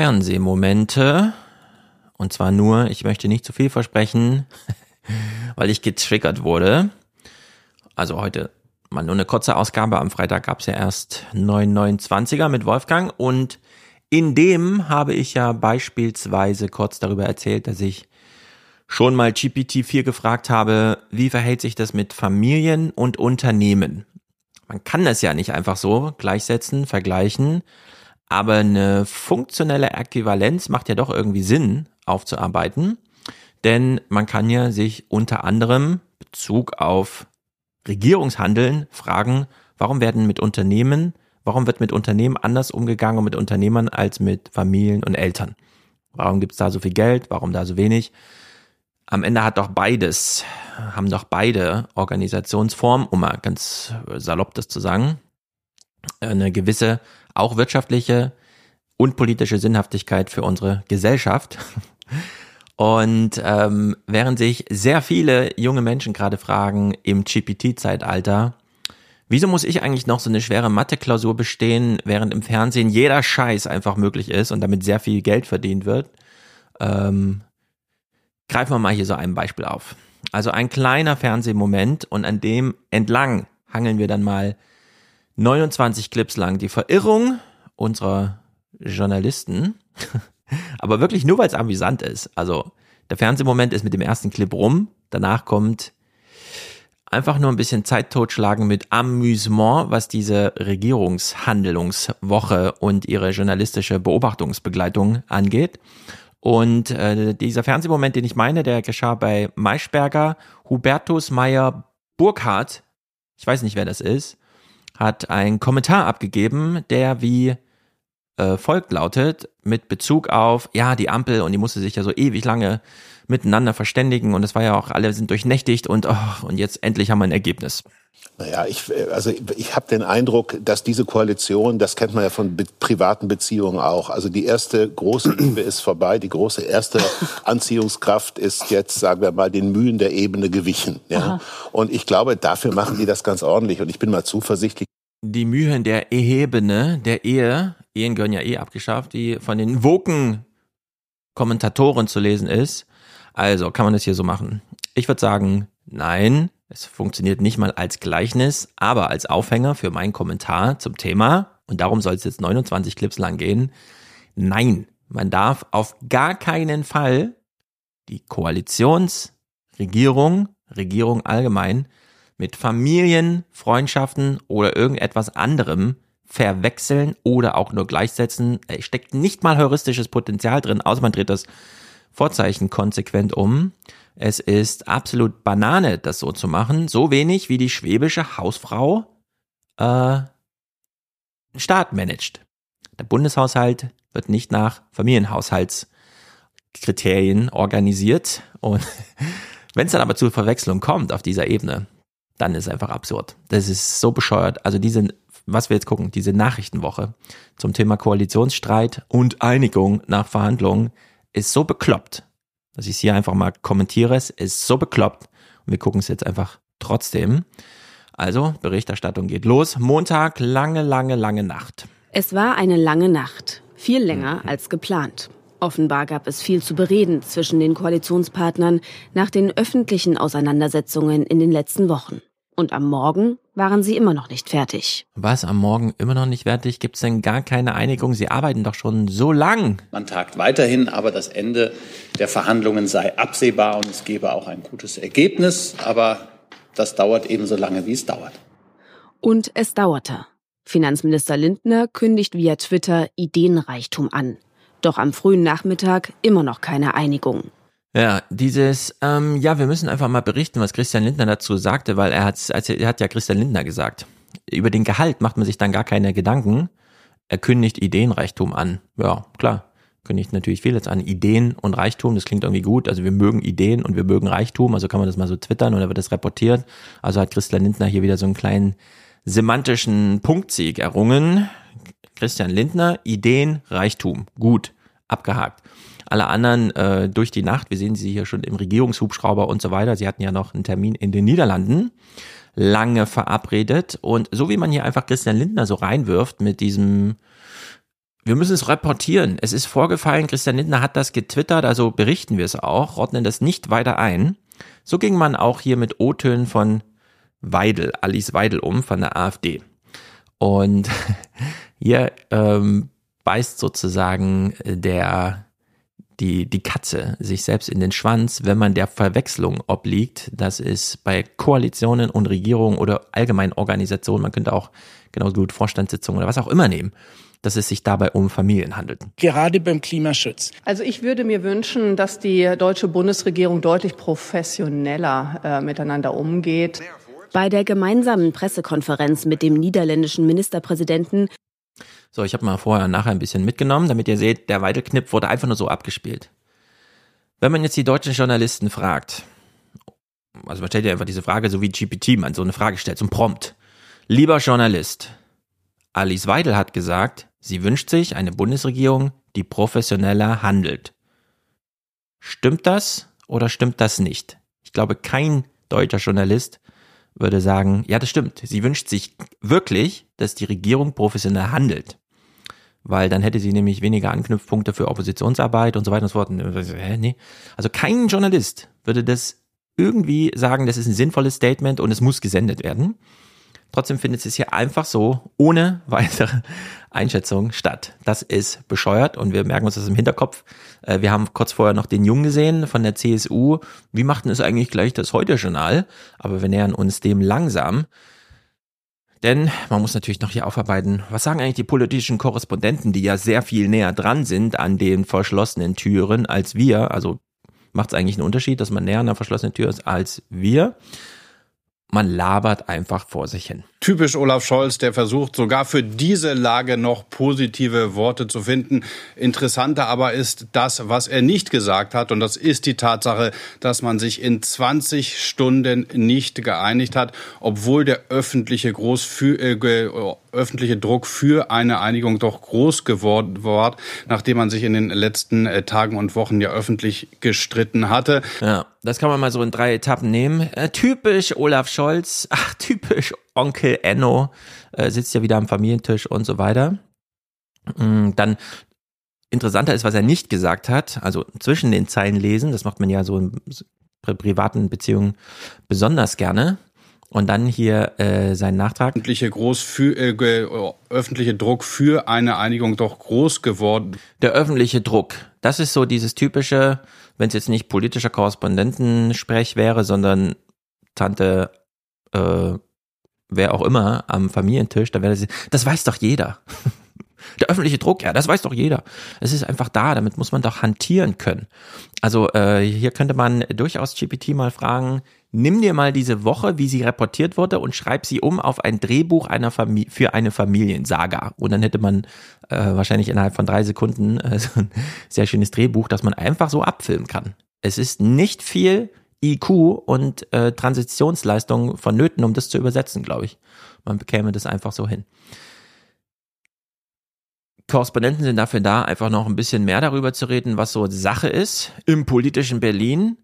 Fernsehmomente. Und zwar nur, ich möchte nicht zu viel versprechen, weil ich getriggert wurde. Also heute mal nur eine kurze Ausgabe. Am Freitag gab es ja erst 929er mit Wolfgang. Und in dem habe ich ja beispielsweise kurz darüber erzählt, dass ich schon mal GPT-4 gefragt habe, wie verhält sich das mit Familien und Unternehmen? Man kann das ja nicht einfach so gleichsetzen, vergleichen, aber eine funktionelle Äquivalenz macht ja doch irgendwie Sinn aufzuarbeiten, denn man kann ja sich unter anderem Bezug auf Regierungshandeln fragen, warum werden mit Unternehmen, warum wird mit Unternehmen anders umgegangen und mit Unternehmern als mit Familien und Eltern? Warum gibt es da so viel Geld? Warum da so wenig? Am Ende hat doch beides, haben doch beide Organisationsformen, um mal ganz salopp das zu sagen, eine gewisse auch wirtschaftliche und politische Sinnhaftigkeit für unsere Gesellschaft. Und ähm, während sich sehr viele junge Menschen gerade fragen im GPT-Zeitalter, wieso muss ich eigentlich noch so eine schwere Mathe-Klausur bestehen, während im Fernsehen jeder Scheiß einfach möglich ist und damit sehr viel Geld verdient wird? Ähm, greifen wir mal hier so ein Beispiel auf. Also ein kleiner Fernsehmoment und an dem entlang hangeln wir dann mal 29 Clips lang die Verirrung unserer Journalisten, aber wirklich nur, weil es amüsant ist. Also der Fernsehmoment ist mit dem ersten Clip rum, danach kommt einfach nur ein bisschen Zeit totschlagen mit Amüsement, was diese Regierungshandlungswoche und ihre journalistische Beobachtungsbegleitung angeht. Und äh, dieser Fernsehmoment, den ich meine, der geschah bei Maischberger, Hubertus Meyer Burkhardt, ich weiß nicht, wer das ist, hat einen Kommentar abgegeben, der wie äh, folgt lautet, mit Bezug auf, ja, die Ampel und die musste sich ja so ewig lange miteinander verständigen und es war ja auch, alle sind durchnächtigt und, oh, und jetzt endlich haben wir ein Ergebnis. Naja, ich, also ich habe den Eindruck, dass diese Koalition, das kennt man ja von be privaten Beziehungen auch, also die erste große Liebe ist vorbei, die große erste Anziehungskraft ist jetzt, sagen wir mal, den Mühen der Ebene gewichen. Ja? Und ich glaube, dafür machen die das ganz ordentlich und ich bin mal zuversichtlich. Die Mühen der Ebene, der Ehe, Ehen gehören ja eh abgeschafft, die von den Woken Kommentatoren zu lesen ist. Also kann man das hier so machen. Ich würde sagen, nein, es funktioniert nicht mal als Gleichnis, aber als Aufhänger für meinen Kommentar zum Thema, und darum soll es jetzt 29 Clips lang gehen. Nein, man darf auf gar keinen Fall die Koalitionsregierung, Regierung allgemein, mit Familien, Freundschaften oder irgendetwas anderem verwechseln oder auch nur gleichsetzen. Es steckt nicht mal heuristisches Potenzial drin, außer man dreht das Vorzeichen konsequent um. Es ist absolut Banane, das so zu machen. So wenig wie die schwäbische Hausfrau äh, Staat managt. Der Bundeshaushalt wird nicht nach Familienhaushaltskriterien organisiert. Und wenn es dann aber zur Verwechslung kommt auf dieser Ebene, dann ist es einfach absurd. Das ist so bescheuert. Also diese, was wir jetzt gucken, diese Nachrichtenwoche zum Thema Koalitionsstreit und Einigung nach Verhandlungen ist so bekloppt dass ich es hier einfach mal kommentiere. Es ist so bekloppt und wir gucken es jetzt einfach trotzdem. Also, Berichterstattung geht los. Montag, lange, lange, lange Nacht. Es war eine lange Nacht. Viel länger mhm. als geplant. Offenbar gab es viel zu bereden zwischen den Koalitionspartnern nach den öffentlichen Auseinandersetzungen in den letzten Wochen. Und am Morgen waren sie immer noch nicht fertig. Was, am Morgen immer noch nicht fertig? Gibt es denn gar keine Einigung? Sie arbeiten doch schon so lang. Man tagt weiterhin, aber das Ende der Verhandlungen sei absehbar und es gebe auch ein gutes Ergebnis. Aber das dauert ebenso lange, wie es dauert. Und es dauerte. Finanzminister Lindner kündigt via Twitter Ideenreichtum an. Doch am frühen Nachmittag immer noch keine Einigung. Ja, dieses, ähm, ja, wir müssen einfach mal berichten, was Christian Lindner dazu sagte, weil er hat, also er hat ja Christian Lindner gesagt. Über den Gehalt macht man sich dann gar keine Gedanken. Er kündigt Ideenreichtum an. Ja, klar. Kündigt natürlich vieles an. Ideen und Reichtum, das klingt irgendwie gut. Also wir mögen Ideen und wir mögen Reichtum. Also kann man das mal so twittern oder wird das reportiert. Also hat Christian Lindner hier wieder so einen kleinen semantischen Punktsieg errungen. Christian Lindner, Ideen, Reichtum. Gut. Abgehakt. Alle anderen äh, durch die Nacht, wir sehen sie hier schon im Regierungshubschrauber und so weiter. Sie hatten ja noch einen Termin in den Niederlanden lange verabredet. Und so wie man hier einfach Christian Lindner so reinwirft mit diesem wir müssen es reportieren. Es ist vorgefallen, Christian Lindner hat das getwittert, also berichten wir es auch, ordnen das nicht weiter ein. So ging man auch hier mit O-Tönen von Weidel, Alice Weidel um von der AfD. Und hier ähm, beißt sozusagen der die, die Katze sich selbst in den Schwanz, wenn man der Verwechslung obliegt. Das ist bei Koalitionen und Regierungen oder allgemeinen Organisationen, man könnte auch genauso gut Vorstandssitzungen oder was auch immer nehmen dass es sich dabei um Familien handelt. Gerade beim Klimaschutz. Also ich würde mir wünschen, dass die deutsche Bundesregierung deutlich professioneller äh, miteinander umgeht. Bei der gemeinsamen Pressekonferenz mit dem niederländischen Ministerpräsidenten so, ich habe mal vorher und nachher ein bisschen mitgenommen, damit ihr seht, der Weidelknipp wurde einfach nur so abgespielt. Wenn man jetzt die deutschen Journalisten fragt, also man stellt ja einfach diese Frage, so wie GPT man so eine Frage stellt, zum Prompt. Lieber Journalist, Alice Weidel hat gesagt, sie wünscht sich eine Bundesregierung, die professioneller handelt. Stimmt das oder stimmt das nicht? Ich glaube, kein deutscher Journalist würde sagen, ja, das stimmt. Sie wünscht sich wirklich, dass die Regierung professionell handelt. Weil dann hätte sie nämlich weniger Anknüpfpunkte für Oppositionsarbeit und so weiter und so fort. Nee. Also kein Journalist würde das irgendwie sagen, das ist ein sinnvolles Statement und es muss gesendet werden. Trotzdem findet es hier einfach so ohne weitere Einschätzung statt. Das ist bescheuert und wir merken uns das im Hinterkopf. Äh, wir haben kurz vorher noch den Jungen gesehen von der CSU. Wie macht denn es eigentlich gleich das Heute-Journal? Aber wir nähern uns dem langsam. Denn man muss natürlich noch hier aufarbeiten, was sagen eigentlich die politischen Korrespondenten, die ja sehr viel näher dran sind an den verschlossenen Türen als wir. Also macht es eigentlich einen Unterschied, dass man näher an der verschlossenen Tür ist als wir man labert einfach vor sich hin. Typisch Olaf Scholz, der versucht sogar für diese Lage noch positive Worte zu finden. Interessanter aber ist das, was er nicht gesagt hat. Und das ist die Tatsache, dass man sich in 20 Stunden nicht geeinigt hat, obwohl der öffentliche, groß für, äh, öffentliche Druck für eine Einigung doch groß geworden war, nachdem man sich in den letzten äh, Tagen und Wochen ja öffentlich gestritten hatte. Ja, das kann man mal so in drei Etappen nehmen. Äh, typisch Olaf Scholz, ach, typisch Onkel Enno, äh, sitzt ja wieder am Familientisch und so weiter. Mm, dann interessanter ist, was er nicht gesagt hat, also zwischen den Zeilen lesen, das macht man ja so in privaten Beziehungen besonders gerne. Und dann hier äh, sein Nachtrag. Öffentliche, groß für, äh, öffentliche Druck für eine Einigung doch groß geworden. Der öffentliche Druck, das ist so dieses typische, wenn es jetzt nicht politischer Korrespondentensprech wäre, sondern Tante, äh, wer auch immer am Familientisch, da wäre das, das weiß doch jeder. Der öffentliche Druck, ja, das weiß doch jeder. Es ist einfach da, damit muss man doch hantieren können. Also äh, hier könnte man durchaus GPT mal fragen, nimm dir mal diese Woche, wie sie reportiert wurde und schreib sie um auf ein Drehbuch einer Familie, für eine Familiensaga. Und dann hätte man äh, wahrscheinlich innerhalb von drei Sekunden äh, so ein sehr schönes Drehbuch, das man einfach so abfilmen kann. Es ist nicht viel IQ und äh, Transitionsleistung vonnöten, um das zu übersetzen, glaube ich. Man bekäme das einfach so hin. Korrespondenten sind dafür da, einfach noch ein bisschen mehr darüber zu reden, was so Sache ist im politischen Berlin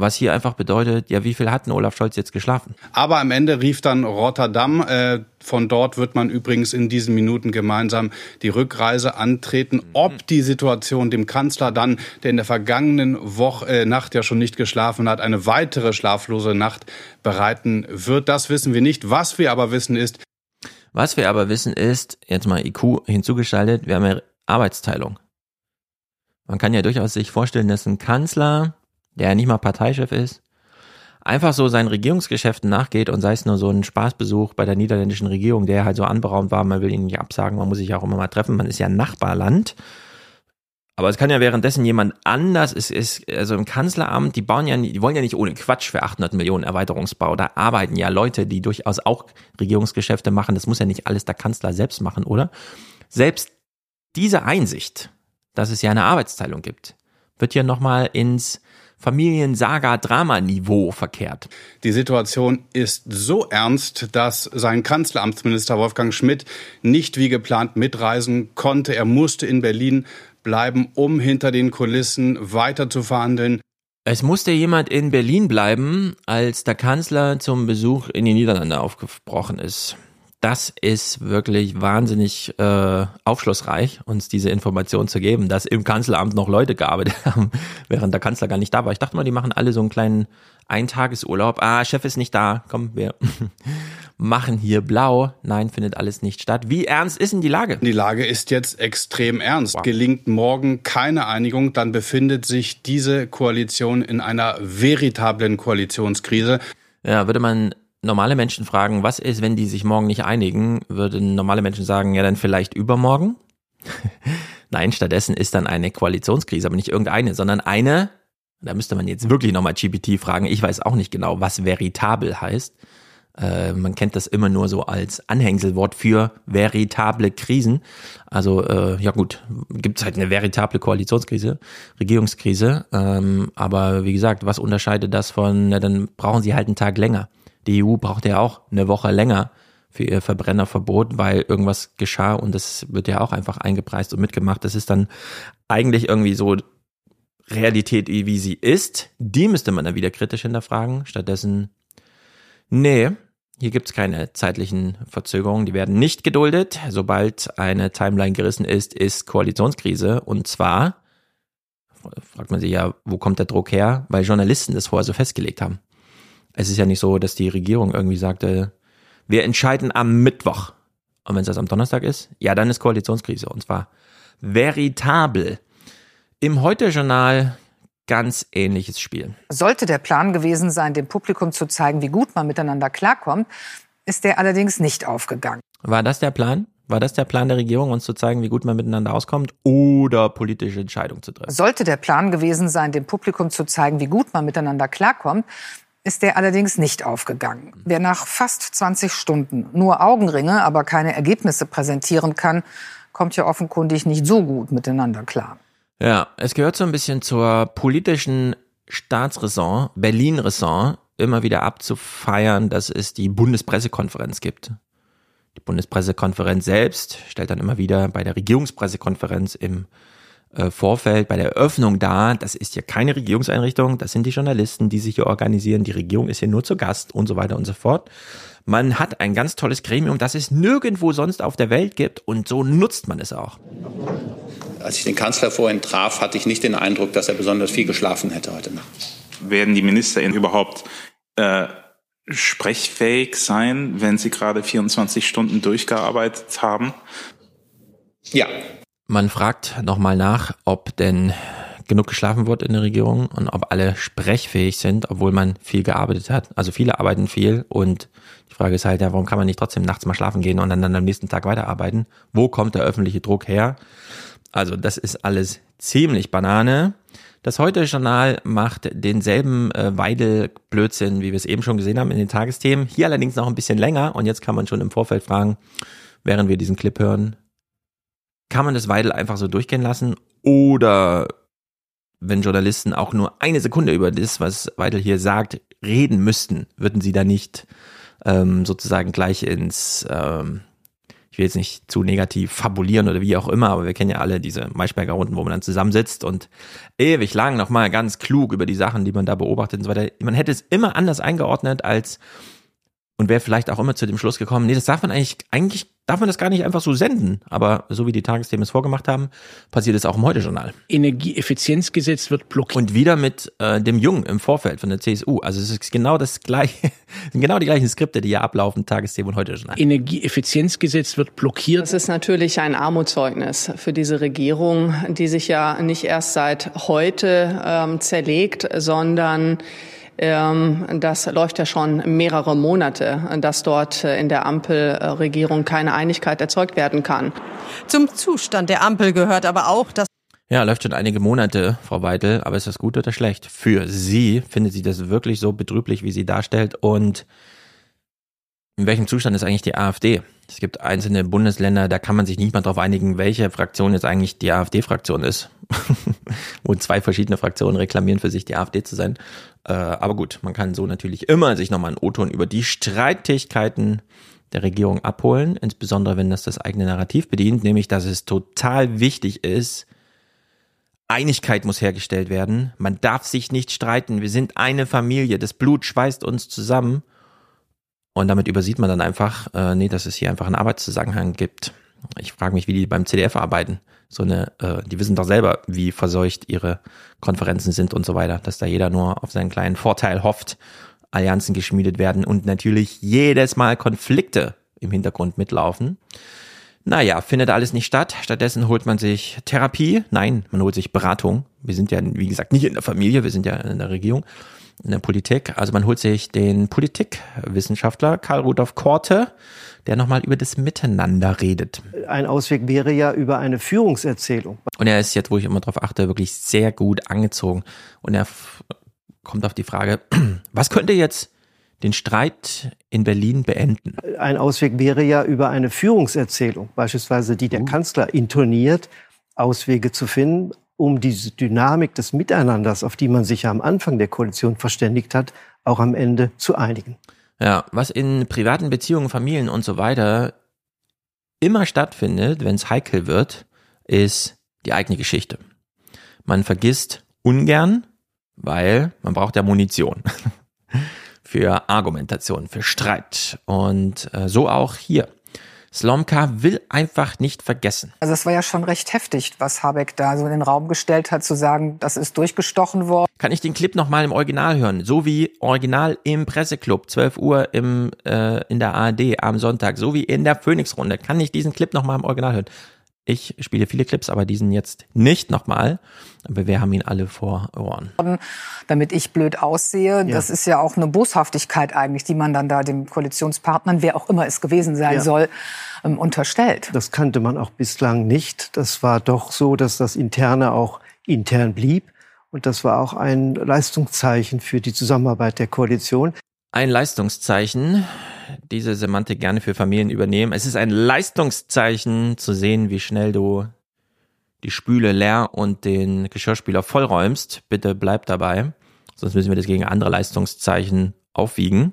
was hier einfach bedeutet, ja, wie viel hat denn Olaf Scholz jetzt geschlafen? Aber am Ende rief dann Rotterdam. Äh, von dort wird man übrigens in diesen Minuten gemeinsam die Rückreise antreten. Ob die Situation dem Kanzler dann, der in der vergangenen Woche, äh, Nacht ja schon nicht geschlafen hat, eine weitere schlaflose Nacht bereiten wird, das wissen wir nicht. Was wir aber wissen ist, was wir aber wissen ist, jetzt mal IQ hinzugeschaltet, wir haben ja Arbeitsteilung. Man kann ja durchaus sich vorstellen, dass ein Kanzler der nicht mal Parteichef ist, einfach so seinen Regierungsgeschäften nachgeht und sei es nur so ein Spaßbesuch bei der niederländischen Regierung, der halt so anberaumt war, man will ihn nicht absagen, man muss sich auch immer mal treffen, man ist ja ein Nachbarland. Aber es kann ja währenddessen jemand anders, es ist, also im Kanzleramt, die bauen ja, die wollen ja nicht ohne Quatsch für 800 Millionen Erweiterungsbau. Da arbeiten ja Leute, die durchaus auch Regierungsgeschäfte machen. Das muss ja nicht alles der Kanzler selbst machen, oder? Selbst diese Einsicht, dass es ja eine Arbeitsteilung gibt, wird ja nochmal ins Familiensaga-Drama-Niveau verkehrt. Die Situation ist so ernst, dass sein Kanzleramtsminister Wolfgang Schmidt nicht wie geplant mitreisen konnte. Er musste in Berlin bleiben, um hinter den Kulissen weiter zu verhandeln. Es musste jemand in Berlin bleiben, als der Kanzler zum Besuch in die Niederlande aufgebrochen ist. Das ist wirklich wahnsinnig äh, aufschlussreich, uns diese Information zu geben, dass im Kanzleramt noch Leute gearbeitet haben, während der Kanzler gar nicht da war. Ich dachte mal, die machen alle so einen kleinen Eintagesurlaub. Ah, Chef ist nicht da. Komm, wir machen hier blau. Nein, findet alles nicht statt. Wie ernst ist denn die Lage? Die Lage ist jetzt extrem ernst. Wow. Gelingt morgen keine Einigung, dann befindet sich diese Koalition in einer veritablen Koalitionskrise. Ja, würde man normale Menschen fragen, was ist, wenn die sich morgen nicht einigen, würden normale Menschen sagen, ja, dann vielleicht übermorgen? Nein, stattdessen ist dann eine Koalitionskrise, aber nicht irgendeine, sondern eine, da müsste man jetzt wirklich nochmal GPT fragen, ich weiß auch nicht genau, was veritabel heißt. Äh, man kennt das immer nur so als Anhängselwort für veritable Krisen. Also äh, ja gut, gibt es halt eine veritable Koalitionskrise, Regierungskrise. Ähm, aber wie gesagt, was unterscheidet das von, na, dann brauchen sie halt einen Tag länger. Die EU braucht ja auch eine Woche länger für ihr Verbrennerverbot, weil irgendwas geschah und das wird ja auch einfach eingepreist und mitgemacht. Das ist dann eigentlich irgendwie so Realität, wie sie ist. Die müsste man dann wieder kritisch hinterfragen. Stattdessen, nee, hier gibt's keine zeitlichen Verzögerungen, die werden nicht geduldet. Sobald eine Timeline gerissen ist, ist Koalitionskrise. Und zwar, fragt man sich ja, wo kommt der Druck her? Weil Journalisten das vorher so festgelegt haben. Es ist ja nicht so, dass die Regierung irgendwie sagte, wir entscheiden am Mittwoch. Und wenn es das am Donnerstag ist, ja, dann ist Koalitionskrise. Und zwar veritabel. Im Heute-Journal ganz ähnliches Spiel. Sollte der Plan gewesen sein, dem Publikum zu zeigen, wie gut man miteinander klarkommt, ist der allerdings nicht aufgegangen. War das der Plan? War das der Plan der Regierung, uns zu zeigen, wie gut man miteinander auskommt oder politische Entscheidungen zu treffen? Sollte der Plan gewesen sein, dem Publikum zu zeigen, wie gut man miteinander klarkommt, ist der allerdings nicht aufgegangen. Wer nach fast 20 Stunden nur Augenringe, aber keine Ergebnisse präsentieren kann, kommt ja offenkundig nicht so gut miteinander klar. Ja, es gehört so ein bisschen zur politischen Staatsräson, Berlin-Raison, immer wieder abzufeiern, dass es die Bundespressekonferenz gibt. Die Bundespressekonferenz selbst stellt dann immer wieder bei der Regierungspressekonferenz im äh, Vorfeld bei der Eröffnung da, das ist ja keine Regierungseinrichtung, das sind die Journalisten, die sich hier organisieren, die Regierung ist hier nur zu Gast und so weiter und so fort. Man hat ein ganz tolles Gremium, das es nirgendwo sonst auf der Welt gibt und so nutzt man es auch. Als ich den Kanzler vorhin traf, hatte ich nicht den Eindruck, dass er besonders viel geschlafen hätte heute Nacht. Werden die Ministerinnen überhaupt äh, sprechfähig sein, wenn sie gerade 24 Stunden durchgearbeitet haben? Ja, man fragt nochmal nach, ob denn genug geschlafen wird in der Regierung und ob alle sprechfähig sind, obwohl man viel gearbeitet hat. Also viele arbeiten viel und die Frage ist halt, ja, warum kann man nicht trotzdem nachts mal schlafen gehen und dann, am nächsten Tag weiterarbeiten? Wo kommt der öffentliche Druck her? Also das ist alles ziemlich Banane. Das Heute-Journal macht denselben äh, Weidel-Blödsinn, wie wir es eben schon gesehen haben in den Tagesthemen. Hier allerdings noch ein bisschen länger und jetzt kann man schon im Vorfeld fragen, während wir diesen Clip hören, kann man das Weidel einfach so durchgehen lassen? Oder wenn Journalisten auch nur eine Sekunde über das, was Weidel hier sagt, reden müssten, würden sie da nicht ähm, sozusagen gleich ins, ähm, ich will jetzt nicht zu negativ fabulieren oder wie auch immer, aber wir kennen ja alle diese Maischberger Runden, wo man dann zusammensitzt und ewig lang nochmal ganz klug über die Sachen, die man da beobachtet und so weiter. Man hätte es immer anders eingeordnet als und wäre vielleicht auch immer zu dem Schluss gekommen, nee, das darf man eigentlich, eigentlich darf man das gar nicht einfach so senden. Aber so wie die Tagesthemen es vorgemacht haben, passiert es auch im Heute-Journal. Energieeffizienzgesetz wird blockiert. Und wieder mit äh, dem Jungen im Vorfeld von der CSU. Also es ist genau das gleiche, sind genau die gleichen Skripte, die hier ablaufen, Tagesthemen und Heute-Journal. Energieeffizienzgesetz wird blockiert. Das ist natürlich ein Armutszeugnis für diese Regierung, die sich ja nicht erst seit heute ähm, zerlegt, sondern das läuft ja schon mehrere Monate, dass dort in der Ampelregierung keine Einigkeit erzeugt werden kann. Zum Zustand der Ampel gehört aber auch, dass ja, läuft schon einige Monate, Frau Weitel, aber ist das gut oder schlecht? Für Sie findet sie das wirklich so betrüblich, wie sie darstellt? Und in welchem Zustand ist eigentlich die AfD? Es gibt einzelne Bundesländer, da kann man sich nicht mal darauf einigen, welche Fraktion jetzt eigentlich die AfD-Fraktion ist. Wo zwei verschiedene Fraktionen reklamieren für sich, die AfD zu sein. Äh, aber gut, man kann so natürlich immer sich nochmal einen O-Ton über die Streitigkeiten der Regierung abholen, insbesondere wenn das das eigene Narrativ bedient, nämlich dass es total wichtig ist, Einigkeit muss hergestellt werden. Man darf sich nicht streiten. Wir sind eine Familie. Das Blut schweißt uns zusammen. Und damit übersieht man dann einfach, äh, nee, dass es hier einfach einen Arbeitszusammenhang gibt. Ich frage mich, wie die beim CDF arbeiten. So eine, äh, die wissen doch selber, wie verseucht ihre Konferenzen sind und so weiter, dass da jeder nur auf seinen kleinen Vorteil hofft, Allianzen geschmiedet werden und natürlich jedes Mal Konflikte im Hintergrund mitlaufen. Naja, findet alles nicht statt. Stattdessen holt man sich Therapie. Nein, man holt sich Beratung. Wir sind ja, wie gesagt, nicht in der Familie, wir sind ja in der Regierung, in der Politik. Also man holt sich den Politikwissenschaftler Karl Rudolf Korte, der nochmal über das Miteinander redet. Ein Ausweg wäre ja über eine Führungserzählung. Und er ist jetzt, wo ich immer drauf achte, wirklich sehr gut angezogen. Und er kommt auf die Frage, was könnte jetzt den Streit in Berlin beenden? Ein Ausweg wäre ja über eine Führungserzählung, beispielsweise die der uh. Kanzler intoniert, Auswege zu finden, um diese Dynamik des Miteinanders, auf die man sich ja am Anfang der Koalition verständigt hat, auch am Ende zu einigen. Ja, was in privaten Beziehungen, Familien und so weiter immer stattfindet, wenn es heikel wird, ist die eigene Geschichte. Man vergisst ungern, weil man braucht ja Munition. für Argumentation, für Streit. Und äh, so auch hier. Slomka will einfach nicht vergessen. Also es war ja schon recht heftig, was Habeck da so in den Raum gestellt hat, zu sagen, das ist durchgestochen worden. Kann ich den Clip nochmal im Original hören? So wie Original im Presseclub, 12 Uhr im, äh, in der ARD am Sonntag, so wie in der Phoenix-Runde. Kann ich diesen Clip nochmal im Original hören? Ich spiele viele Clips, aber diesen jetzt nicht nochmal. Aber wir haben ihn alle vor Ohren. Damit ich blöd aussehe, ja. das ist ja auch eine Boshaftigkeit eigentlich, die man dann da dem Koalitionspartnern, wer auch immer es gewesen sein ja. soll, ähm, unterstellt. Das kannte man auch bislang nicht. Das war doch so, dass das Interne auch intern blieb. Und das war auch ein Leistungszeichen für die Zusammenarbeit der Koalition. Ein Leistungszeichen, diese Semantik gerne für Familien übernehmen. Es ist ein Leistungszeichen zu sehen, wie schnell du die Spüle leer und den Geschirrspüler vollräumst. Bitte bleib dabei. Sonst müssen wir das gegen andere Leistungszeichen aufwiegen.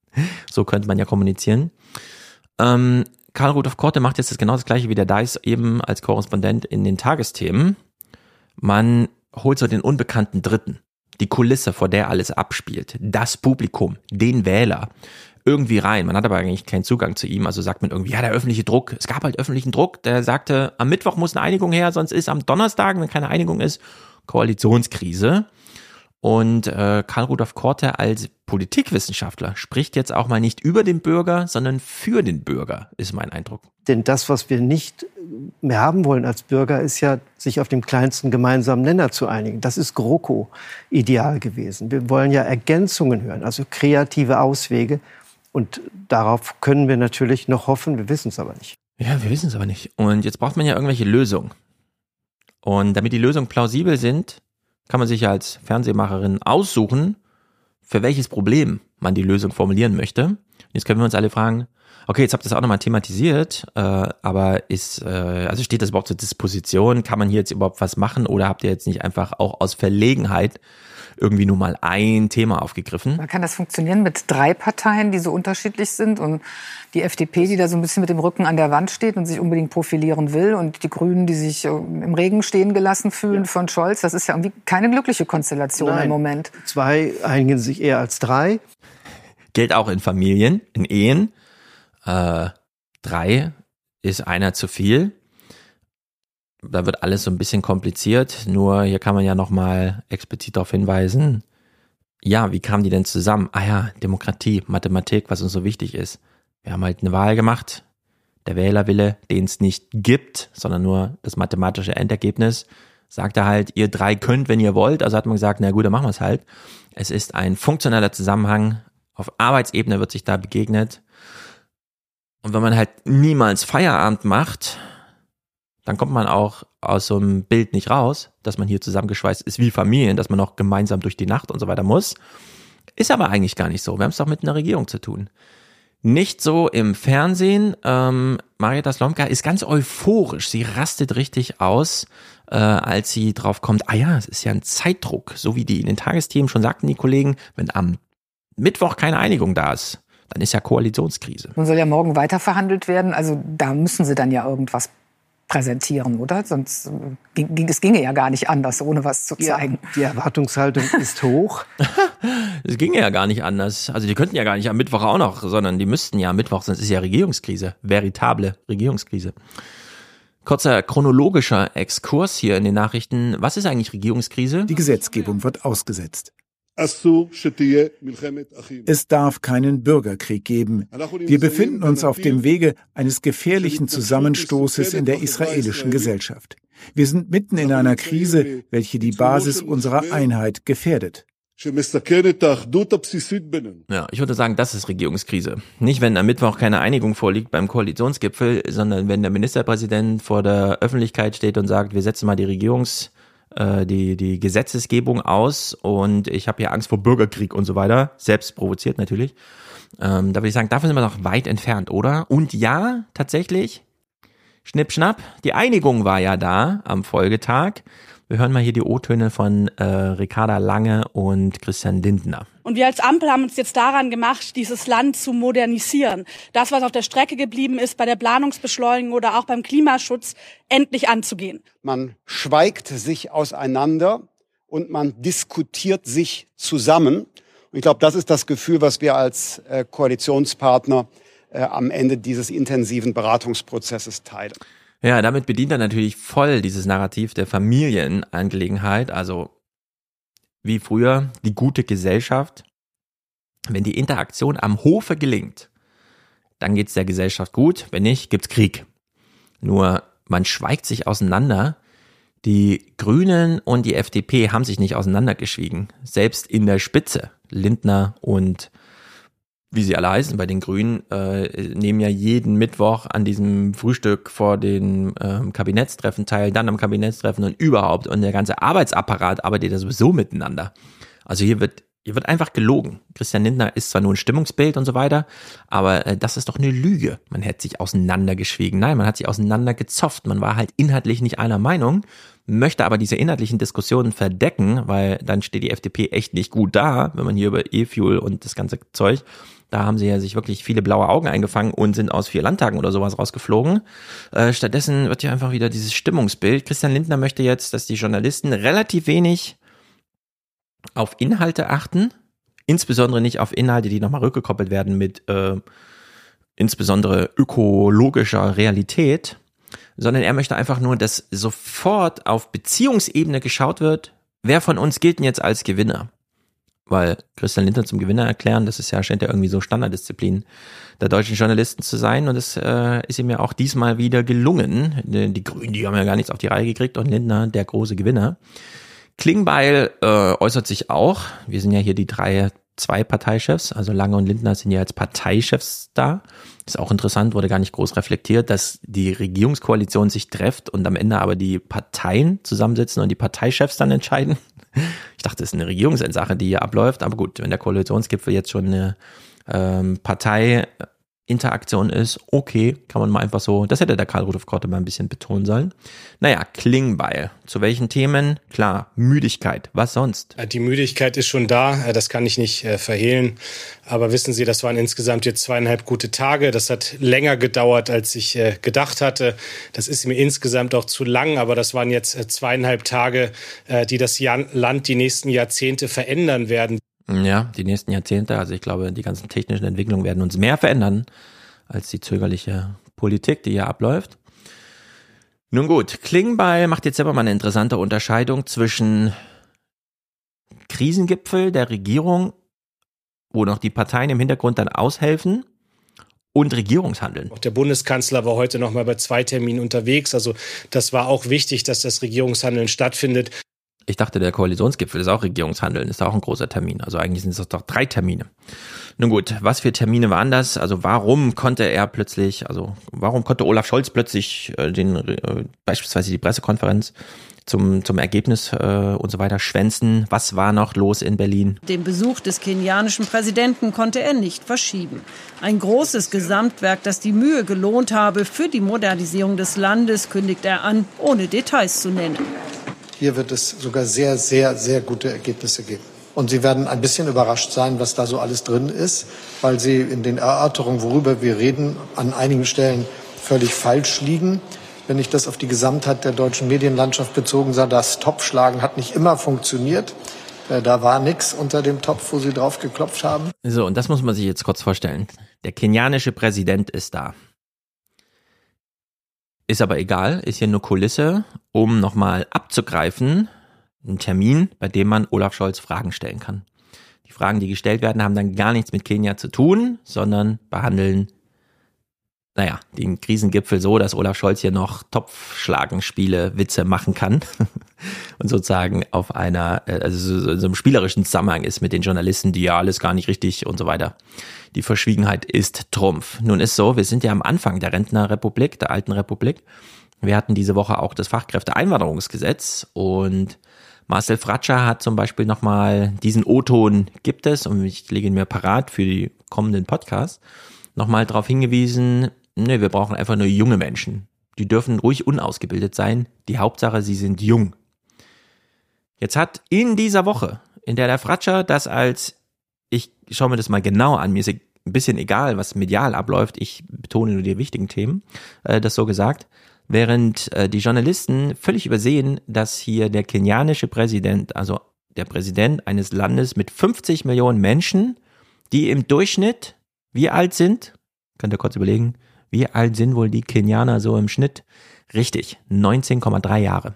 so könnte man ja kommunizieren. Ähm, Karl Rudolf Korte macht jetzt das genau das gleiche wie der Dice eben als Korrespondent in den Tagesthemen. Man holt so den unbekannten Dritten die Kulisse, vor der alles abspielt, das Publikum, den Wähler irgendwie rein. Man hat aber eigentlich keinen Zugang zu ihm, also sagt man irgendwie, ja, der öffentliche Druck. Es gab halt öffentlichen Druck, der sagte, am Mittwoch muss eine Einigung her, sonst ist am Donnerstag, wenn keine Einigung ist, Koalitionskrise. Und äh, Karl Rudolf Korte als Politikwissenschaftler spricht jetzt auch mal nicht über den Bürger, sondern für den Bürger, ist mein Eindruck. Denn das, was wir nicht mehr haben wollen als Bürger, ist ja, sich auf dem kleinsten gemeinsamen Nenner zu einigen. Das ist GroKo ideal gewesen. Wir wollen ja Ergänzungen hören, also kreative Auswege. Und darauf können wir natürlich noch hoffen, wir wissen es aber nicht. Ja, wir wissen es aber nicht. Und jetzt braucht man ja irgendwelche Lösungen. Und damit die Lösungen plausibel sind, kann man sich als Fernsehmacherin aussuchen, für welches Problem man die Lösung formulieren möchte. Jetzt können wir uns alle fragen, okay, jetzt habt ihr das auch nochmal thematisiert, äh, aber ist, äh, also steht das überhaupt zur Disposition? Kann man hier jetzt überhaupt was machen oder habt ihr jetzt nicht einfach auch aus Verlegenheit irgendwie nur mal ein Thema aufgegriffen. Man kann das funktionieren mit drei Parteien, die so unterschiedlich sind und die FDP, die da so ein bisschen mit dem Rücken an der Wand steht und sich unbedingt profilieren will und die Grünen, die sich äh, im Regen stehen gelassen fühlen ja. von Scholz. Das ist ja irgendwie keine glückliche Konstellation Nein. im Moment. Zwei einigen sich eher als drei. Gilt auch in Familien, in Ehen. Äh, drei ist einer zu viel da wird alles so ein bisschen kompliziert. Nur hier kann man ja nochmal explizit darauf hinweisen. Ja, wie kamen die denn zusammen? Ah ja, Demokratie, Mathematik, was uns so wichtig ist. Wir haben halt eine Wahl gemacht. Der Wählerwille, den es nicht gibt, sondern nur das mathematische Endergebnis, sagt er halt, ihr drei könnt, wenn ihr wollt. Also hat man gesagt, na gut, dann machen wir es halt. Es ist ein funktioneller Zusammenhang. Auf Arbeitsebene wird sich da begegnet. Und wenn man halt niemals Feierabend macht, dann kommt man auch aus so einem Bild nicht raus, dass man hier zusammengeschweißt ist wie Familien, dass man noch gemeinsam durch die Nacht und so weiter muss. Ist aber eigentlich gar nicht so. Wir haben es doch mit einer Regierung zu tun. Nicht so im Fernsehen. Ähm, Marietta Slomka ist ganz euphorisch. Sie rastet richtig aus, äh, als sie drauf kommt. Ah ja, es ist ja ein Zeitdruck. So wie die in den Tagesthemen schon sagten, die Kollegen, wenn am Mittwoch keine Einigung da ist, dann ist ja Koalitionskrise. Nun soll ja morgen weiter verhandelt werden. Also da müssen sie dann ja irgendwas präsentieren, oder? Sonst äh, ging, ging, es ginge ja gar nicht anders, ohne was zu zeigen. Ja, die Erwartungshaltung ist hoch. Es ginge ja gar nicht anders. Also die könnten ja gar nicht am Mittwoch auch noch, sondern die müssten ja am Mittwoch, sonst ist ja Regierungskrise, veritable Regierungskrise. Kurzer chronologischer Exkurs hier in den Nachrichten. Was ist eigentlich Regierungskrise? Die Gesetzgebung wird ausgesetzt. Es darf keinen Bürgerkrieg geben. Wir befinden uns auf dem Wege eines gefährlichen Zusammenstoßes in der israelischen Gesellschaft. Wir sind mitten in einer Krise, welche die Basis unserer Einheit gefährdet. Ja, ich würde sagen, das ist Regierungskrise. Nicht, wenn am Mittwoch keine Einigung vorliegt beim Koalitionsgipfel, sondern wenn der Ministerpräsident vor der Öffentlichkeit steht und sagt, wir setzen mal die Regierungs äh, die, die Gesetzesgebung aus und ich habe ja Angst vor Bürgerkrieg und so weiter, selbst provoziert natürlich. Ähm, da würde ich sagen, davon sind wir noch weit entfernt, oder? Und ja, tatsächlich, schnipp, schnapp, die Einigung war ja da am Folgetag. Wir hören mal hier die O-Töne von äh, Ricarda Lange und Christian Lindner. Und wir als Ampel haben uns jetzt daran gemacht, dieses Land zu modernisieren. Das, was auf der Strecke geblieben ist bei der Planungsbeschleunigung oder auch beim Klimaschutz, endlich anzugehen. Man schweigt sich auseinander und man diskutiert sich zusammen. Und ich glaube, das ist das Gefühl, was wir als äh, Koalitionspartner äh, am Ende dieses intensiven Beratungsprozesses teilen. Ja, damit bedient er natürlich voll dieses Narrativ der Familienangelegenheit, also wie früher die gute Gesellschaft. Wenn die Interaktion am Hofe gelingt, dann geht's der Gesellschaft gut, wenn nicht, gibt's Krieg. Nur man schweigt sich auseinander. Die Grünen und die FDP haben sich nicht auseinandergeschwiegen. Selbst in der Spitze, Lindner und wie sie alle heißen bei den Grünen, äh, nehmen ja jeden Mittwoch an diesem Frühstück vor den ähm, Kabinettstreffen teil, dann am Kabinettstreffen und überhaupt. Und der ganze Arbeitsapparat arbeitet ja sowieso miteinander. Also hier wird, hier wird einfach gelogen. Christian Lindner ist zwar nur ein Stimmungsbild und so weiter, aber äh, das ist doch eine Lüge. Man hätte sich auseinandergeschwiegen. Nein, man hat sich auseinandergezofft. Man war halt inhaltlich nicht einer Meinung, möchte aber diese inhaltlichen Diskussionen verdecken, weil dann steht die FDP echt nicht gut da, wenn man hier über E-Fuel und das ganze Zeug da haben sie ja sich wirklich viele blaue Augen eingefangen und sind aus vier Landtagen oder sowas rausgeflogen. Äh, stattdessen wird ja einfach wieder dieses Stimmungsbild. Christian Lindner möchte jetzt, dass die Journalisten relativ wenig auf Inhalte achten, insbesondere nicht auf Inhalte, die nochmal rückgekoppelt werden mit äh, insbesondere ökologischer Realität, sondern er möchte einfach nur, dass sofort auf Beziehungsebene geschaut wird, wer von uns gilt denn jetzt als Gewinner weil Christian Lindner zum Gewinner erklären, das ist ja, scheint ja irgendwie so Standarddisziplin der deutschen Journalisten zu sein und es äh, ist ihm ja auch diesmal wieder gelungen. Die Grünen, die haben ja gar nichts auf die Reihe gekriegt und Lindner, der große Gewinner. Klingbeil äh, äußert sich auch. Wir sind ja hier die drei, zwei Parteichefs, also Lange und Lindner sind ja als Parteichefs da. Ist auch interessant, wurde gar nicht groß reflektiert, dass die Regierungskoalition sich trefft und am Ende aber die Parteien zusammensitzen und die Parteichefs dann entscheiden. Ich dachte, das ist eine Regierungssache, die hier abläuft, aber gut, wenn der Koalitionsgipfel jetzt schon eine ähm, Partei Interaktion ist, okay, kann man mal einfach so, das hätte der Karl Rudolf Korte mal ein bisschen betonen sollen. Naja, Klingbeil. Zu welchen Themen? Klar, Müdigkeit. Was sonst? Die Müdigkeit ist schon da, das kann ich nicht äh, verhehlen. Aber wissen Sie, das waren insgesamt jetzt zweieinhalb gute Tage. Das hat länger gedauert, als ich äh, gedacht hatte. Das ist mir insgesamt auch zu lang, aber das waren jetzt äh, zweieinhalb Tage, die das Land die nächsten Jahrzehnte verändern werden. Ja, die nächsten Jahrzehnte. Also ich glaube, die ganzen technischen Entwicklungen werden uns mehr verändern als die zögerliche Politik, die hier abläuft. Nun gut, Klingbeil macht jetzt selber mal eine interessante Unterscheidung zwischen Krisengipfel der Regierung, wo noch die Parteien im Hintergrund dann aushelfen, und Regierungshandeln. Auch der Bundeskanzler war heute noch mal bei zwei Terminen unterwegs. Also das war auch wichtig, dass das Regierungshandeln stattfindet. Ich dachte, der Koalitionsgipfel ist auch Regierungshandeln, ist auch ein großer Termin. Also eigentlich sind es doch drei Termine. Nun gut, was für Termine waren das? Also warum konnte er plötzlich, also warum konnte Olaf Scholz plötzlich äh, den äh, beispielsweise die Pressekonferenz zum, zum Ergebnis äh, und so weiter schwänzen. Was war noch los in Berlin? Den Besuch des kenianischen Präsidenten konnte er nicht verschieben. Ein großes Gesamtwerk, das die Mühe gelohnt habe für die Modernisierung des Landes, kündigt er an, ohne Details zu nennen. Hier wird es sogar sehr, sehr, sehr gute Ergebnisse geben. Und Sie werden ein bisschen überrascht sein, was da so alles drin ist, weil Sie in den Erörterungen, worüber wir reden, an einigen Stellen völlig falsch liegen. wenn ich das auf die Gesamtheit der deutschen Medienlandschaft bezogen sah, das Topfschlagen hat nicht immer funktioniert. Äh, da war nichts unter dem Topf, wo sie drauf geklopft haben. So, und das muss man sich jetzt kurz vorstellen. Der kenianische Präsident ist da. Ist aber egal, ist hier nur Kulisse, um nochmal abzugreifen, einen Termin, bei dem man Olaf Scholz Fragen stellen kann. Die Fragen, die gestellt werden, haben dann gar nichts mit Kenia zu tun, sondern behandeln naja, den Krisengipfel so, dass Olaf Scholz hier noch Topfschlagenspiele, Witze machen kann und sozusagen auf einer, äh, also so, so einem spielerischen Zusammenhang ist mit den Journalisten, die ja alles gar nicht richtig und so weiter. Die Verschwiegenheit ist Trumpf. Nun ist so, wir sind ja am Anfang der Rentnerrepublik, der alten Republik. Wir hatten diese Woche auch das Fachkräfteeinwanderungsgesetz und Marcel Fratscher hat zum Beispiel nochmal diesen O-Ton gibt es und ich lege ihn mir parat für die kommenden Podcasts nochmal darauf hingewiesen, Nee, wir brauchen einfach nur junge Menschen. Die dürfen ruhig unausgebildet sein. Die Hauptsache, sie sind jung. Jetzt hat in dieser Woche, in der der Fratscher das als, ich schaue mir das mal genau an, mir ist ein bisschen egal, was medial abläuft, ich betone nur die wichtigen Themen, äh, das so gesagt, während äh, die Journalisten völlig übersehen, dass hier der kenianische Präsident, also der Präsident eines Landes mit 50 Millionen Menschen, die im Durchschnitt wie alt sind, könnt ihr kurz überlegen, wie alt sind wohl die Kenianer so im Schnitt? Richtig, 19,3 Jahre.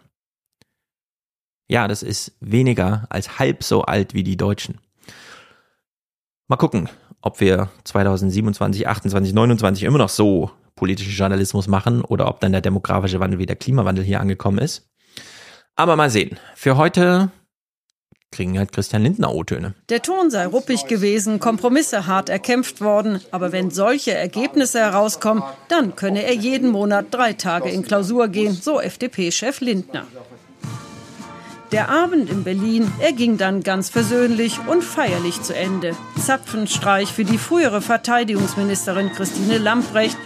Ja, das ist weniger als halb so alt wie die Deutschen. Mal gucken, ob wir 2027, 28, 29 immer noch so politischen Journalismus machen oder ob dann der demografische Wandel wie der Klimawandel hier angekommen ist. Aber mal sehen. Für heute kriegen halt Christian Lindner O-Töne. Der Ton sei ruppig gewesen, Kompromisse hart erkämpft worden. Aber wenn solche Ergebnisse herauskommen, dann könne er jeden Monat drei Tage in Klausur gehen, so FDP-Chef Lindner. Der Abend in Berlin, er ging dann ganz versöhnlich und feierlich zu Ende. Zapfenstreich für die frühere Verteidigungsministerin Christine Lamprecht.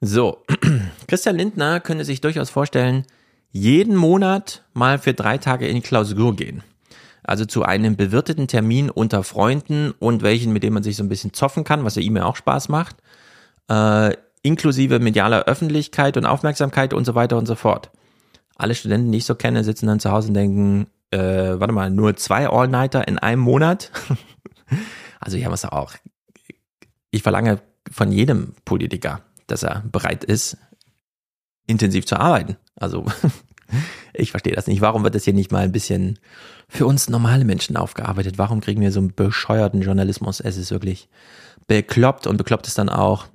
So, Christian Lindner könnte sich durchaus vorstellen, jeden Monat mal für drei Tage in die Klausur gehen also zu einem bewirteten Termin unter Freunden und welchen, mit dem man sich so ein bisschen zoffen kann, was ja ihm ja auch Spaß macht, äh, inklusive medialer Öffentlichkeit und Aufmerksamkeit und so weiter und so fort. Alle Studenten, die ich so kenne, sitzen dann zu Hause und denken, äh, warte mal, nur zwei All-Nighter in einem Monat? also hier haben es auch. Ich verlange von jedem Politiker, dass er bereit ist, intensiv zu arbeiten. Also ich verstehe das nicht. Warum wird das hier nicht mal ein bisschen für uns normale Menschen aufgearbeitet? Warum kriegen wir so einen bescheuerten Journalismus? Es ist wirklich bekloppt und bekloppt ist dann auch,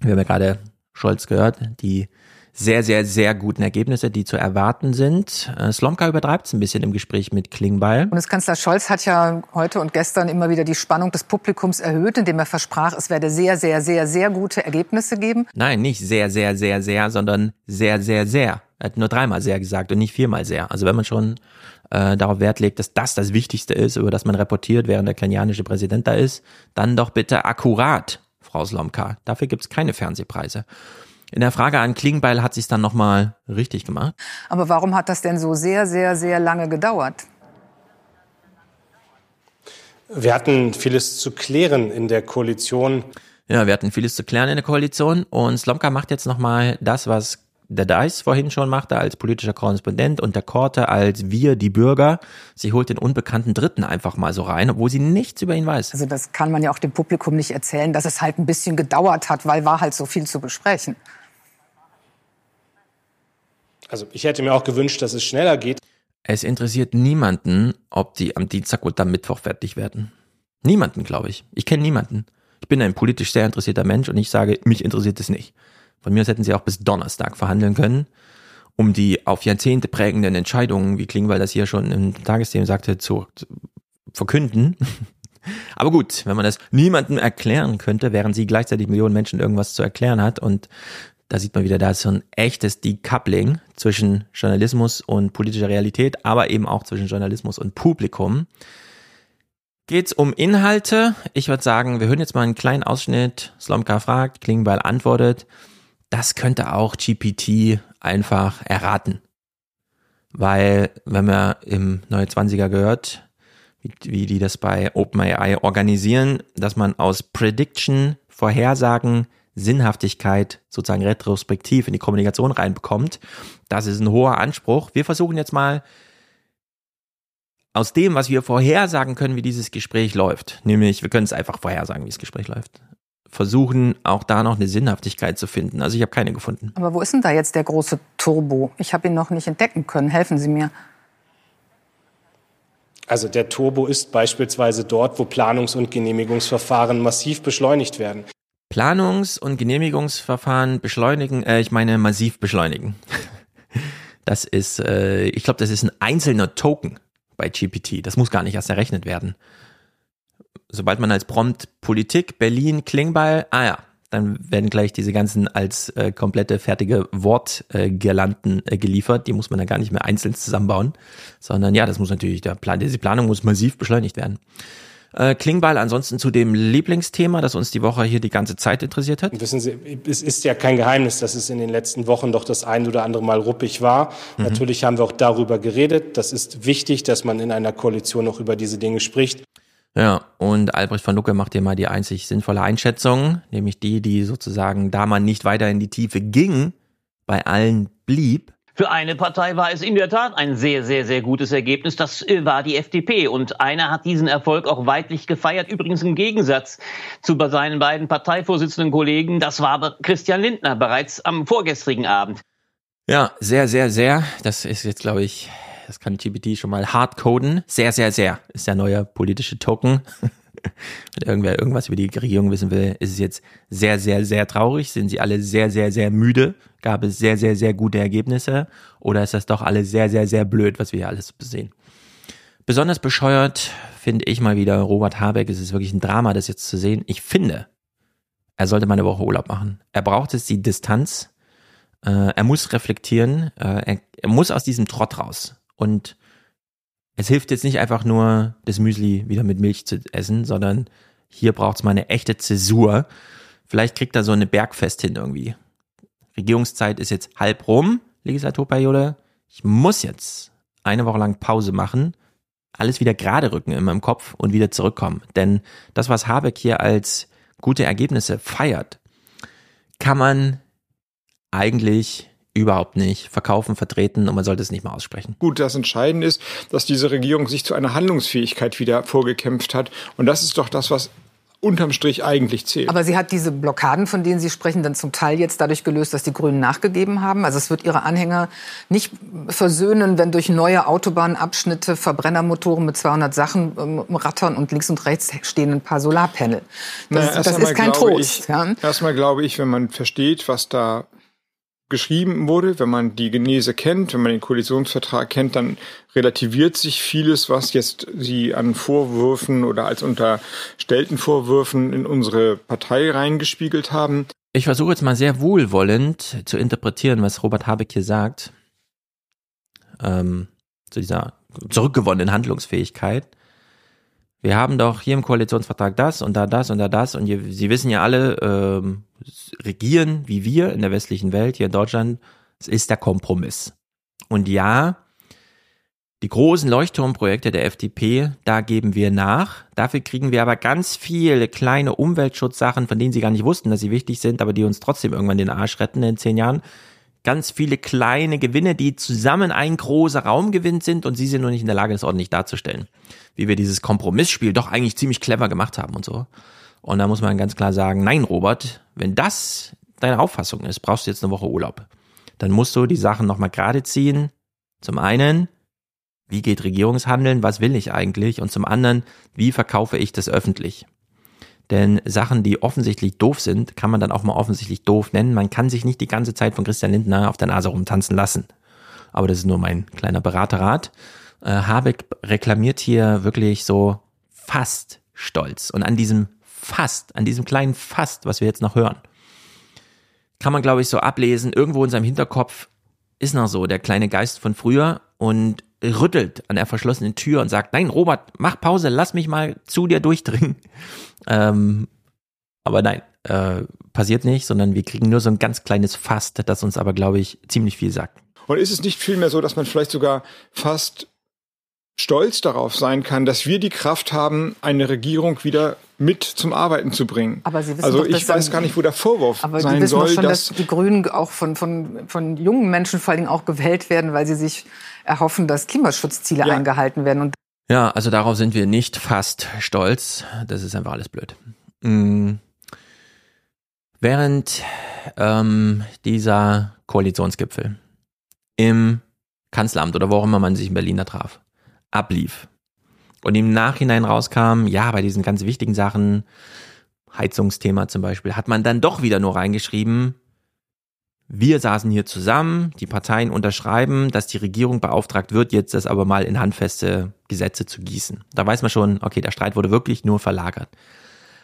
wir haben ja gerade Scholz gehört, die sehr, sehr, sehr guten Ergebnisse, die zu erwarten sind. Äh, Slomka übertreibt es ein bisschen im Gespräch mit Klingbeil. Bundeskanzler Scholz hat ja heute und gestern immer wieder die Spannung des Publikums erhöht, indem er versprach, es werde sehr, sehr, sehr, sehr gute Ergebnisse geben. Nein, nicht sehr, sehr, sehr, sehr, sondern sehr, sehr, sehr. Er hat nur dreimal sehr gesagt und nicht viermal sehr. Also wenn man schon äh, darauf Wert legt, dass das das Wichtigste ist, über das man reportiert, während der kenianische Präsident da ist, dann doch bitte akkurat, Frau Slomka. Dafür gibt's keine Fernsehpreise. In der Frage an Klingbeil hat sie es dann nochmal richtig gemacht. Aber warum hat das denn so sehr, sehr, sehr lange gedauert? Wir hatten vieles zu klären in der Koalition. Ja, wir hatten vieles zu klären in der Koalition und Slomka macht jetzt nochmal das, was der Dice vorhin schon machte als politischer Korrespondent und der Korte als wir, die Bürger. Sie holt den unbekannten Dritten einfach mal so rein, obwohl sie nichts über ihn weiß. Also das kann man ja auch dem Publikum nicht erzählen, dass es halt ein bisschen gedauert hat, weil war halt so viel zu besprechen. Also ich hätte mir auch gewünscht, dass es schneller geht. Es interessiert niemanden, ob die am Dienstag oder am Mittwoch fertig werden. Niemanden, glaube ich. Ich kenne niemanden. Ich bin ein politisch sehr interessierter Mensch und ich sage, mich interessiert es nicht. Von mir aus hätten sie auch bis Donnerstag verhandeln können, um die auf Jahrzehnte prägenden Entscheidungen, wie Klingbeil das hier schon im Tagesthemen sagte, zu, zu verkünden. Aber gut, wenn man das niemandem erklären könnte, während sie gleichzeitig Millionen Menschen irgendwas zu erklären hat und da sieht man wieder, da ist so ein echtes Decoupling zwischen Journalismus und politischer Realität, aber eben auch zwischen Journalismus und Publikum. Geht's um Inhalte? Ich würde sagen, wir hören jetzt mal einen kleinen Ausschnitt. Slomka fragt, Klingbeil antwortet. Das könnte auch GPT einfach erraten. Weil, wenn man im Neue 20er gehört, wie, wie die das bei OpenAI organisieren, dass man aus Prediction, Vorhersagen Sinnhaftigkeit sozusagen retrospektiv in die Kommunikation reinbekommt. Das ist ein hoher Anspruch. Wir versuchen jetzt mal aus dem, was wir vorhersagen können, wie dieses Gespräch läuft, nämlich wir können es einfach vorhersagen, wie das Gespräch läuft, versuchen auch da noch eine Sinnhaftigkeit zu finden. Also ich habe keine gefunden. Aber wo ist denn da jetzt der große Turbo? Ich habe ihn noch nicht entdecken können. Helfen Sie mir. Also der Turbo ist beispielsweise dort, wo Planungs- und Genehmigungsverfahren massiv beschleunigt werden. Planungs- und Genehmigungsverfahren beschleunigen, äh, ich meine massiv beschleunigen. Das ist, äh, ich glaube, das ist ein einzelner Token bei GPT. Das muss gar nicht erst errechnet werden. Sobald man als Prompt Politik, Berlin, Klingbeil, ah ja, dann werden gleich diese ganzen als äh, komplette fertige Wortgirlanden äh, äh, geliefert. Die muss man dann gar nicht mehr einzeln zusammenbauen, sondern ja, das muss natürlich, der Plan, diese Planung muss massiv beschleunigt werden. Äh, Klingbeil ansonsten zu dem Lieblingsthema, das uns die Woche hier die ganze Zeit interessiert hat. Wissen Sie, es ist ja kein Geheimnis, dass es in den letzten Wochen doch das ein oder andere Mal ruppig war. Mhm. Natürlich haben wir auch darüber geredet. Das ist wichtig, dass man in einer Koalition auch über diese Dinge spricht. Ja, und Albrecht von Lucke macht hier mal die einzig sinnvolle Einschätzung, nämlich die, die sozusagen, da man nicht weiter in die Tiefe ging, bei allen blieb. Für eine Partei war es in der Tat ein sehr, sehr, sehr gutes Ergebnis. Das äh, war die FDP. Und einer hat diesen Erfolg auch weitlich gefeiert. Übrigens im Gegensatz zu seinen beiden Parteivorsitzenden Kollegen. Das war Christian Lindner bereits am vorgestrigen Abend. Ja, sehr, sehr, sehr. Das ist jetzt, glaube ich, das kann GPT schon mal hardcoden. Sehr, sehr, sehr ist der neue politische Token. Wenn irgendwer irgendwas über die Regierung wissen will, ist es jetzt sehr, sehr, sehr traurig. Sind sie alle sehr, sehr, sehr müde? Gab es sehr, sehr, sehr gute Ergebnisse? Oder ist das doch alles sehr, sehr, sehr blöd, was wir hier alles sehen? Besonders bescheuert finde ich mal wieder Robert Habeck. Es ist wirklich ein Drama, das jetzt zu sehen. Ich finde, er sollte mal eine Woche Urlaub machen. Er braucht jetzt die Distanz. Äh, er muss reflektieren. Äh, er muss aus diesem Trott raus. Und es hilft jetzt nicht einfach nur, das Müsli wieder mit Milch zu essen, sondern hier braucht es mal eine echte Zäsur. Vielleicht kriegt er so eine Bergfest hin irgendwie. Regierungszeit ist jetzt halb rum, Legislaturperiode. Ich muss jetzt eine Woche lang Pause machen, alles wieder gerade rücken in meinem Kopf und wieder zurückkommen. Denn das, was Habeck hier als gute Ergebnisse feiert, kann man eigentlich überhaupt nicht verkaufen, vertreten und man sollte es nicht mal aussprechen. Gut, das Entscheidende ist, dass diese Regierung sich zu einer Handlungsfähigkeit wieder vorgekämpft hat. Und das ist doch das, was unterm Strich eigentlich zählt. Aber sie hat diese Blockaden, von denen Sie sprechen, dann zum Teil jetzt dadurch gelöst, dass die Grünen nachgegeben haben. Also es wird ihre Anhänger nicht versöhnen, wenn durch neue Autobahnabschnitte Verbrennermotoren mit 200 Sachen ähm, rattern und links und rechts stehen ein paar Solarpanel. Das, naja, das ist kein Trost. Ich, ja? Erstmal glaube ich, wenn man versteht, was da geschrieben wurde. Wenn man die Genese kennt, wenn man den Koalitionsvertrag kennt, dann relativiert sich vieles, was jetzt sie an Vorwürfen oder als unterstellten Vorwürfen in unsere Partei reingespiegelt haben. Ich versuche jetzt mal sehr wohlwollend zu interpretieren, was Robert Habeck hier sagt, ähm, zu dieser zurückgewonnenen Handlungsfähigkeit. Wir haben doch hier im Koalitionsvertrag das und da das und da das und Sie wissen ja alle, ähm, regieren wie wir in der westlichen Welt, hier in Deutschland, es ist der Kompromiss. Und ja, die großen Leuchtturmprojekte der FDP, da geben wir nach. Dafür kriegen wir aber ganz viele kleine Umweltschutzsachen, von denen sie gar nicht wussten, dass sie wichtig sind, aber die uns trotzdem irgendwann den Arsch retten in zehn Jahren. Ganz viele kleine Gewinne, die zusammen ein großer Raumgewinn sind und sie sind nur nicht in der Lage, das ordentlich darzustellen. Wie wir dieses Kompromissspiel doch eigentlich ziemlich clever gemacht haben und so. Und da muss man ganz klar sagen, nein, Robert, wenn das deine Auffassung ist, brauchst du jetzt eine Woche Urlaub. Dann musst du die Sachen nochmal gerade ziehen. Zum einen, wie geht Regierungshandeln? Was will ich eigentlich? Und zum anderen, wie verkaufe ich das öffentlich? Denn Sachen, die offensichtlich doof sind, kann man dann auch mal offensichtlich doof nennen. Man kann sich nicht die ganze Zeit von Christian Lindner auf der Nase rumtanzen lassen. Aber das ist nur mein kleiner Beraterrat. Äh, Habeck reklamiert hier wirklich so fast stolz. Und an diesem Fast, an diesem kleinen Fast, was wir jetzt noch hören, kann man, glaube ich, so ablesen, irgendwo in seinem Hinterkopf ist noch so der kleine Geist von früher und rüttelt an der verschlossenen Tür und sagt, nein, Robert, mach Pause, lass mich mal zu dir durchdringen. Ähm, aber nein, äh, passiert nicht, sondern wir kriegen nur so ein ganz kleines Fast, das uns aber, glaube ich, ziemlich viel sagt. Und ist es nicht vielmehr so, dass man vielleicht sogar fast stolz darauf sein kann, dass wir die Kraft haben, eine Regierung wieder mit zum Arbeiten zu bringen. Aber Sie wissen also doch, ich weiß gar nicht, wo der Vorwurf aber sein Sie wissen soll, doch schon, dass dass die Grünen auch von, von, von jungen Menschen vor allen Dingen auch gewählt werden, weil sie sich erhoffen, dass Klimaschutzziele Ja. eingehalten werden. Und Ja, also darauf sind wir nicht fast stolz. Das ist einfach alles blöd. Mm. Während ähm, dieser Koalitionsgipfel im Kanzleramt oder wo auch immer man sich in Berlin da traf, ablief und im Nachhinein rauskam, ja, bei diesen ganz wichtigen Sachen, Heizungsthema zum Beispiel, hat man dann doch wieder nur reingeschrieben, wir saßen hier zusammen, die Parteien unterschreiben, dass die Regierung beauftragt wird, jetzt das aber mal in handfeste Gesetze zu gießen. Da weiß man schon, okay, der Streit wurde wirklich nur verlagert.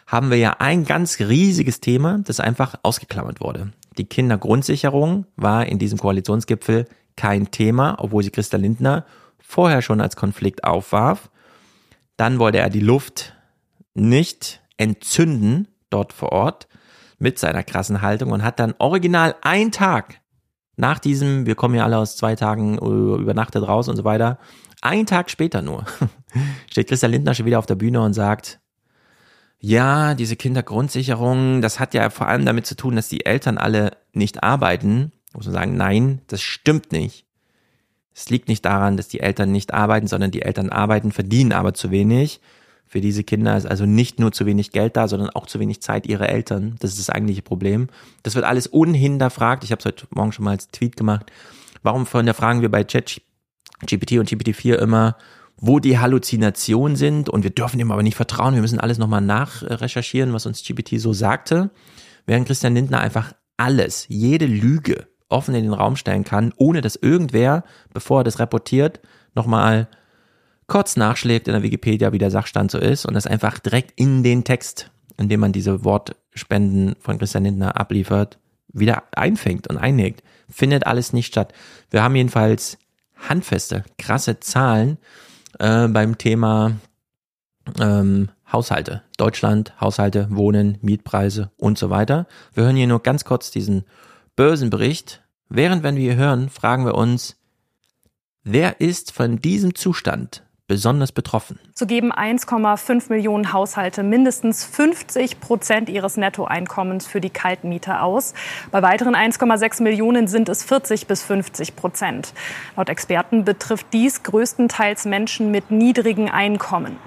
Haben wir ja ein ganz riesiges Thema, das einfach ausgeklammert wurde. Die Kindergrundsicherung war in diesem Koalitionsgipfel kein Thema, obwohl sie Christa Lindner vorher schon als Konflikt aufwarf. Dann wollte er die Luft nicht entzünden dort vor Ort mit seiner krassen Haltung und hat dann original einen Tag nach diesem, wir kommen ja alle aus zwei Tagen äh, übernachtet raus und so weiter, einen Tag später nur, steht Christa Lindner schon wieder auf der Bühne und sagt, ja, diese Kindergrundsicherung, das hat ja vor allem damit zu tun, dass die Eltern alle nicht arbeiten. Muss man sagen, nein, das stimmt nicht. Es liegt nicht daran, dass die Eltern nicht arbeiten, sondern die Eltern arbeiten, verdienen aber zu wenig. Für diese Kinder ist also nicht nur zu wenig Geld da, sondern auch zu wenig Zeit ihrer Eltern. Das ist das eigentliche Problem. Das wird alles unhinterfragt. Ich habe es heute Morgen schon mal als Tweet gemacht. Warum fragen wir bei ChatGPT und GPT-4 immer, wo die Halluzinationen sind und wir dürfen dem aber nicht vertrauen. Wir müssen alles nochmal nachrecherchieren, was uns GPT so sagte. Während Christian Lindner einfach alles, jede Lüge offen in den Raum stellen kann, ohne dass irgendwer, bevor er das reportiert, nochmal kurz nachschlägt in der Wikipedia, wie der Sachstand so ist und das einfach direkt in den Text, in dem man diese Wortspenden von Christian Lindner abliefert, wieder einfängt und einlegt. Findet alles nicht statt. Wir haben jedenfalls handfeste, krasse Zahlen äh, beim Thema ähm, Haushalte. Deutschland, Haushalte, Wohnen, Mietpreise und so weiter. Wir hören hier nur ganz kurz diesen Börsenbericht. Während wenn wir hören, fragen wir uns, wer ist von diesem Zustand besonders betroffen? So geben 1,5 Millionen Haushalte mindestens 50 Prozent ihres Nettoeinkommens für die Kaltmiete aus. Bei weiteren 1,6 Millionen sind es 40 bis 50 Prozent. Laut Experten betrifft dies größtenteils Menschen mit niedrigen Einkommen.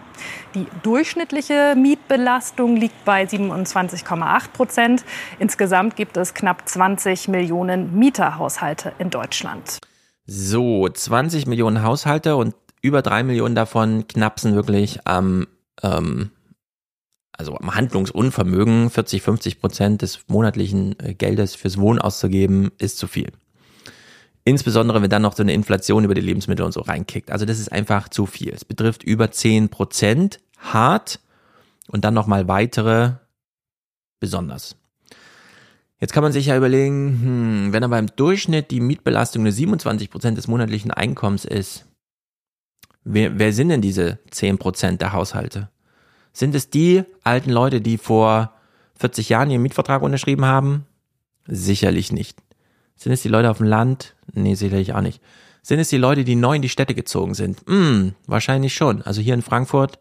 Die durchschnittliche Mietbelastung liegt bei 27,8 Prozent. Insgesamt gibt es knapp 20 Millionen Mieterhaushalte in Deutschland. So, 20 Millionen Haushalte und über drei Millionen davon knapsen wirklich am, ähm, also am Handlungsunvermögen. 40, 50 Prozent des monatlichen äh, Geldes fürs Wohnen auszugeben, ist zu viel. Insbesondere, wenn dann noch so eine Inflation über die Lebensmittel und so reinkickt. Also das ist einfach zu viel. Es betrifft über 10 Prozent hart und dann nochmal weitere besonders. Jetzt kann man sich ja überlegen, hm, wenn aber im Durchschnitt die Mietbelastung nur 27 Prozent des monatlichen Einkommens ist, wer, wer sind denn diese 10 Prozent der Haushalte? Sind es die alten Leute, die vor 40 Jahren ihren Mietvertrag unterschrieben haben? Sicherlich nicht. Sind es die Leute auf dem Land? Nee, sicherlich auch nicht. Sind es die Leute, die neu in die Städte gezogen sind? Hm, wahrscheinlich schon. Also hier in Frankfurt,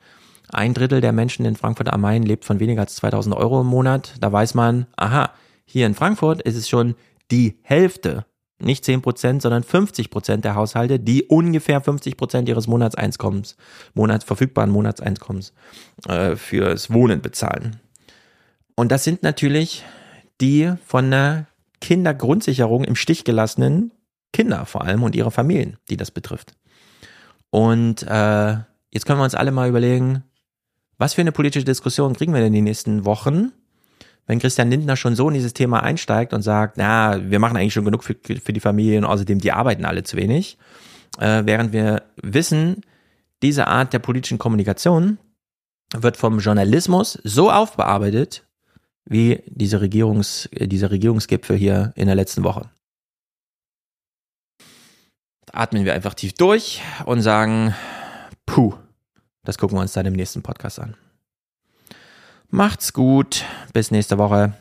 ein Drittel der Menschen in Frankfurt am Main lebt von weniger als 2000 Euro im Monat. Da weiß man, aha, hier in Frankfurt ist es schon die Hälfte, nicht 10 Prozent, sondern 50 Prozent der Haushalte, die ungefähr 50 Prozent ihres Monatseinkommens, Monats, verfügbaren Monatseinkommens äh, fürs Wohnen bezahlen. Und das sind natürlich die von der Kindergrundsicherung im Stich gelassenen Kinder vor allem und ihre Familien, die das betrifft. Und äh, jetzt können wir uns alle mal überlegen, was für eine politische Diskussion kriegen wir denn in den nächsten Wochen, wenn Christian Lindner schon so in dieses Thema einsteigt und sagt, na, wir machen eigentlich schon genug für, für die Familien, außerdem die arbeiten alle zu wenig, äh, während wir wissen, diese Art der politischen Kommunikation wird vom Journalismus so aufbearbeitet, wie diese Regierungs, dieser Regierungsgipfel hier in der letzten Woche. Atmen wir einfach tief durch und sagen, puh, das gucken wir uns dann im nächsten Podcast an. Macht's gut, bis nächste Woche.